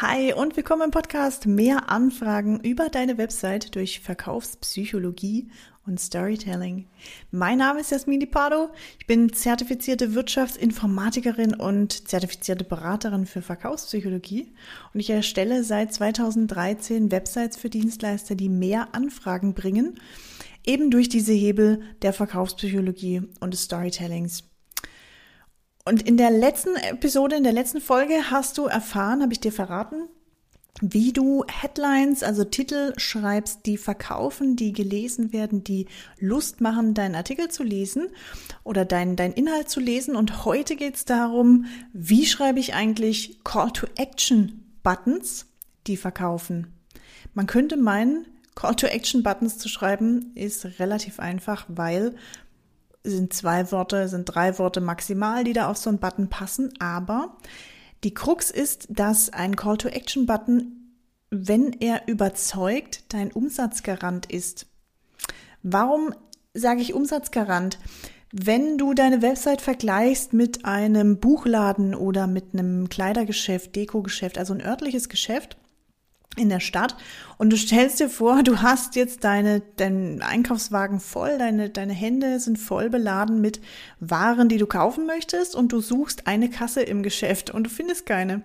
Hi und willkommen im Podcast Mehr Anfragen über deine Website durch Verkaufspsychologie und Storytelling. Mein Name ist Jasmini Pardo. Ich bin zertifizierte Wirtschaftsinformatikerin und zertifizierte Beraterin für Verkaufspsychologie und ich erstelle seit 2013 Websites für Dienstleister, die mehr Anfragen bringen, eben durch diese Hebel der Verkaufspsychologie und des Storytellings. Und in der letzten Episode, in der letzten Folge hast du erfahren, habe ich dir verraten, wie du Headlines, also Titel schreibst, die verkaufen, die gelesen werden, die Lust machen, deinen Artikel zu lesen oder deinen dein Inhalt zu lesen. Und heute geht es darum, wie schreibe ich eigentlich Call-to-Action-Buttons, die verkaufen. Man könnte meinen, Call-to-Action-Buttons zu schreiben ist relativ einfach, weil sind zwei Worte, sind drei Worte maximal, die da auf so einen Button passen. Aber die Krux ist, dass ein Call-to-Action-Button, wenn er überzeugt, dein Umsatzgarant ist. Warum sage ich Umsatzgarant? Wenn du deine Website vergleichst mit einem Buchladen oder mit einem Kleidergeschäft, Dekogeschäft, also ein örtliches Geschäft, in der Stadt und du stellst dir vor, du hast jetzt deine, deinen Einkaufswagen voll, deine, deine Hände sind voll beladen mit Waren, die du kaufen möchtest und du suchst eine Kasse im Geschäft und du findest keine.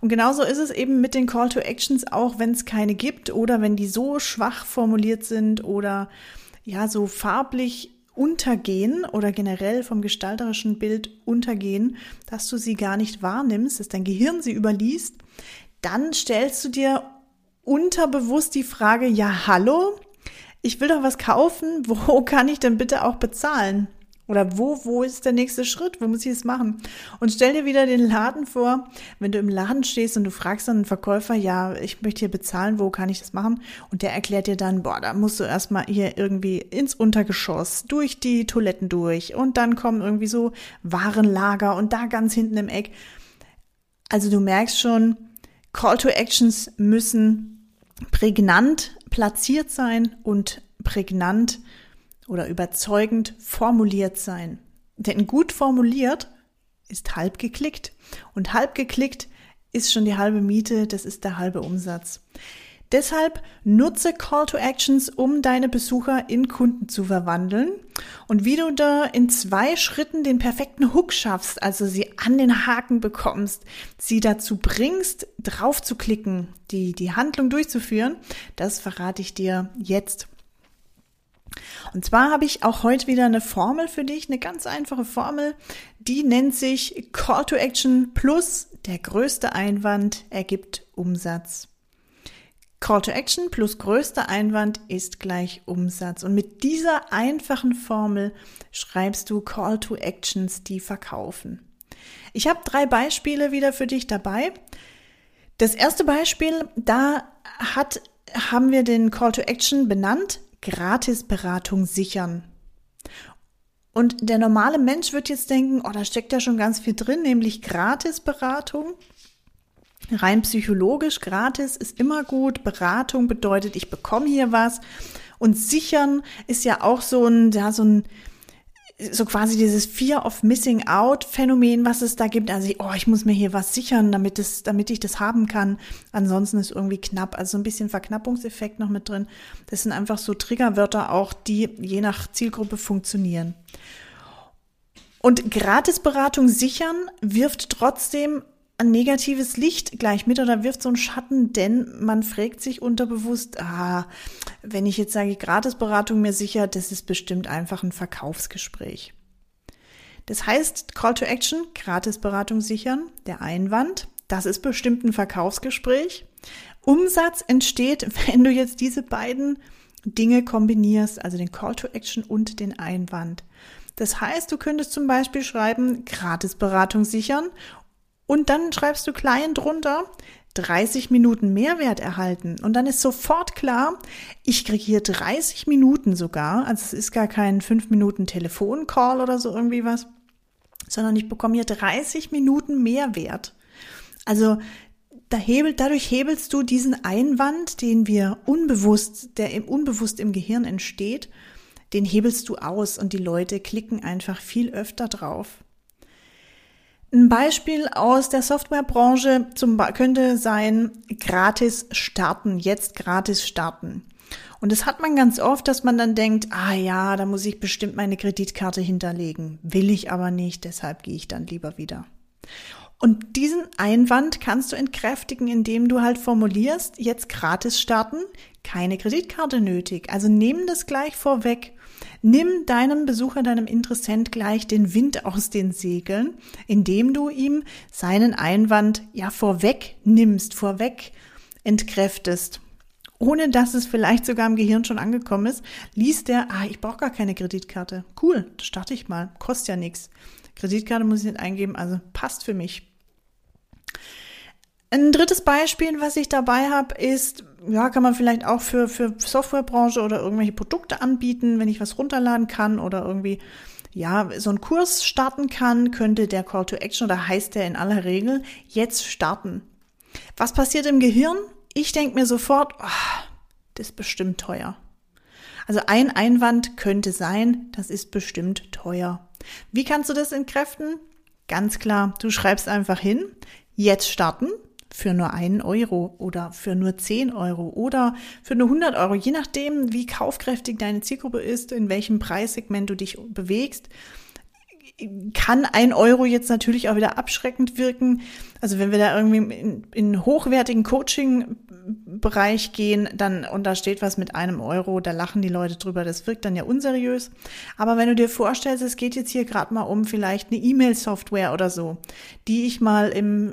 Und genauso ist es eben mit den Call to Actions, auch wenn es keine gibt oder wenn die so schwach formuliert sind oder ja, so farblich untergehen oder generell vom gestalterischen Bild untergehen, dass du sie gar nicht wahrnimmst, dass dein Gehirn sie überliest, dann stellst du dir unterbewusst die Frage, ja, hallo, ich will doch was kaufen, wo kann ich denn bitte auch bezahlen? Oder wo, wo ist der nächste Schritt? Wo muss ich es machen? Und stell dir wieder den Laden vor, wenn du im Laden stehst und du fragst dann einen Verkäufer, ja, ich möchte hier bezahlen, wo kann ich das machen? Und der erklärt dir dann, boah, da musst du erstmal hier irgendwie ins Untergeschoss, durch die Toiletten durch und dann kommen irgendwie so Warenlager und da ganz hinten im Eck. Also du merkst schon, Call to Actions müssen prägnant platziert sein und prägnant oder überzeugend formuliert sein. Denn gut formuliert ist halb geklickt. Und halb geklickt ist schon die halbe Miete, das ist der halbe Umsatz. Deshalb nutze Call to Actions, um deine Besucher in Kunden zu verwandeln. Und wie du da in zwei Schritten den perfekten Hook schaffst, also sie an den Haken bekommst, sie dazu bringst, drauf zu klicken, die, die Handlung durchzuführen, das verrate ich dir jetzt. Und zwar habe ich auch heute wieder eine Formel für dich, eine ganz einfache Formel, die nennt sich Call to Action plus der größte Einwand ergibt Umsatz. Call to Action plus größter Einwand ist gleich Umsatz. Und mit dieser einfachen Formel schreibst du Call to Actions, die verkaufen. Ich habe drei Beispiele wieder für dich dabei. Das erste Beispiel, da hat, haben wir den Call to Action benannt, Gratisberatung sichern. Und der normale Mensch wird jetzt denken, oh, da steckt ja schon ganz viel drin, nämlich Gratisberatung. Rein psychologisch, gratis ist immer gut. Beratung bedeutet, ich bekomme hier was. Und sichern ist ja auch so ein, ja, so ein, so quasi dieses Fear of Missing Out Phänomen, was es da gibt. Also, oh, ich muss mir hier was sichern, damit es, damit ich das haben kann. Ansonsten ist irgendwie knapp. Also so ein bisschen Verknappungseffekt noch mit drin. Das sind einfach so Triggerwörter auch, die je nach Zielgruppe funktionieren. Und Gratisberatung sichern wirft trotzdem ein negatives Licht gleich mit oder wirft so einen Schatten, denn man fragt sich unterbewusst, ah, wenn ich jetzt sage, Gratisberatung mir sicher, das ist bestimmt einfach ein Verkaufsgespräch. Das heißt, Call to Action, Gratisberatung sichern, der Einwand, das ist bestimmt ein Verkaufsgespräch. Umsatz entsteht, wenn du jetzt diese beiden Dinge kombinierst, also den Call to Action und den Einwand. Das heißt, du könntest zum Beispiel schreiben, Gratisberatung sichern und dann schreibst du klein drunter, 30 Minuten Mehrwert erhalten. Und dann ist sofort klar, ich kriege hier 30 Minuten sogar. Also es ist gar kein 5 Minuten Telefoncall oder so irgendwie was, sondern ich bekomme hier 30 Minuten Mehrwert. Also da hebelt, dadurch hebelst du diesen Einwand, den wir unbewusst, der im, unbewusst im Gehirn entsteht, den hebelst du aus und die Leute klicken einfach viel öfter drauf. Ein Beispiel aus der Softwarebranche zum, könnte sein, gratis starten, jetzt gratis starten. Und das hat man ganz oft, dass man dann denkt, ah ja, da muss ich bestimmt meine Kreditkarte hinterlegen. Will ich aber nicht, deshalb gehe ich dann lieber wieder. Und diesen Einwand kannst du entkräftigen, indem du halt formulierst, jetzt gratis starten, keine Kreditkarte nötig. Also nimm das gleich vorweg. Nimm deinem Besucher, deinem Interessent gleich den Wind aus den Segeln, indem du ihm seinen Einwand ja vorweg nimmst, vorweg entkräftest. Ohne dass es vielleicht sogar im Gehirn schon angekommen ist, liest er, ah, ich brauche gar keine Kreditkarte. Cool, starte ich mal, kostet ja nichts. Kreditkarte muss ich nicht eingeben, also passt für mich. Ein drittes Beispiel, was ich dabei habe, ist, ja, kann man vielleicht auch für, für Softwarebranche oder irgendwelche Produkte anbieten, wenn ich was runterladen kann oder irgendwie, ja, so einen Kurs starten kann, könnte der Call to Action oder heißt der in aller Regel jetzt starten. Was passiert im Gehirn? Ich denke mir sofort, oh, das ist bestimmt teuer. Also ein Einwand könnte sein, das ist bestimmt teuer. Wie kannst du das entkräften? Ganz klar, du schreibst einfach hin, jetzt starten für nur einen Euro oder für nur zehn Euro oder für nur 100 Euro, je nachdem, wie kaufkräftig deine Zielgruppe ist, in welchem Preissegment du dich bewegst kann ein Euro jetzt natürlich auch wieder abschreckend wirken. Also wenn wir da irgendwie in, in hochwertigen Coaching-Bereich gehen, dann, und da steht was mit einem Euro, da lachen die Leute drüber, das wirkt dann ja unseriös. Aber wenn du dir vorstellst, es geht jetzt hier gerade mal um vielleicht eine E-Mail-Software oder so, die ich mal im, äh,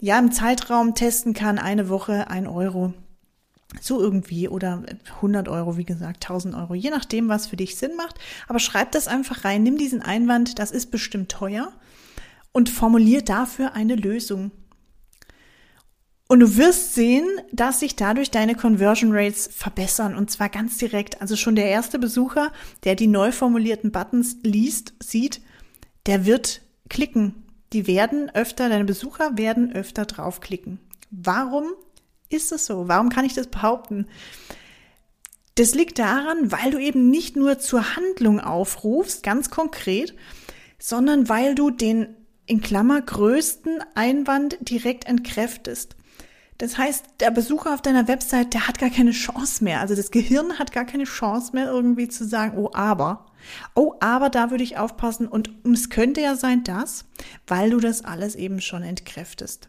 ja, im Zeitraum testen kann, eine Woche, ein Euro. So irgendwie oder 100 Euro, wie gesagt, 1000 Euro, je nachdem, was für dich Sinn macht. Aber schreib das einfach rein, nimm diesen Einwand, das ist bestimmt teuer und formulier dafür eine Lösung. Und du wirst sehen, dass sich dadurch deine Conversion Rates verbessern und zwar ganz direkt. Also schon der erste Besucher, der die neu formulierten Buttons liest, sieht, der wird klicken. Die werden öfter, deine Besucher werden öfter draufklicken. Warum? ist es so? Warum kann ich das behaupten? Das liegt daran, weil du eben nicht nur zur Handlung aufrufst, ganz konkret, sondern weil du den in Klammer größten Einwand direkt entkräftest. Das heißt, der Besucher auf deiner Website, der hat gar keine Chance mehr. Also das Gehirn hat gar keine Chance mehr irgendwie zu sagen, oh aber. Oh, aber da würde ich aufpassen und es könnte ja sein, dass, weil du das alles eben schon entkräftest.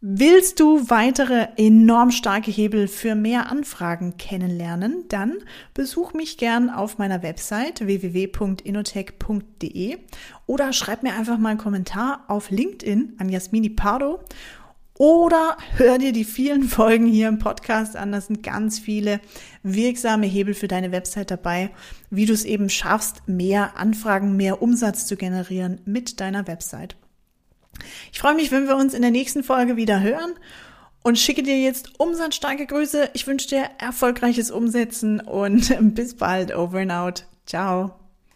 Willst du weitere enorm starke Hebel für mehr Anfragen kennenlernen? Dann besuch mich gern auf meiner Website www.inotech.de oder schreib mir einfach mal einen Kommentar auf LinkedIn an Jasmini Pardo oder hör dir die vielen Folgen hier im Podcast an. Das sind ganz viele wirksame Hebel für deine Website dabei, wie du es eben schaffst, mehr Anfragen, mehr Umsatz zu generieren mit deiner Website. Ich freue mich, wenn wir uns in der nächsten Folge wieder hören und schicke dir jetzt umsatzstarke Grüße. Ich wünsche dir erfolgreiches Umsetzen und bis bald. Over and out. Ciao.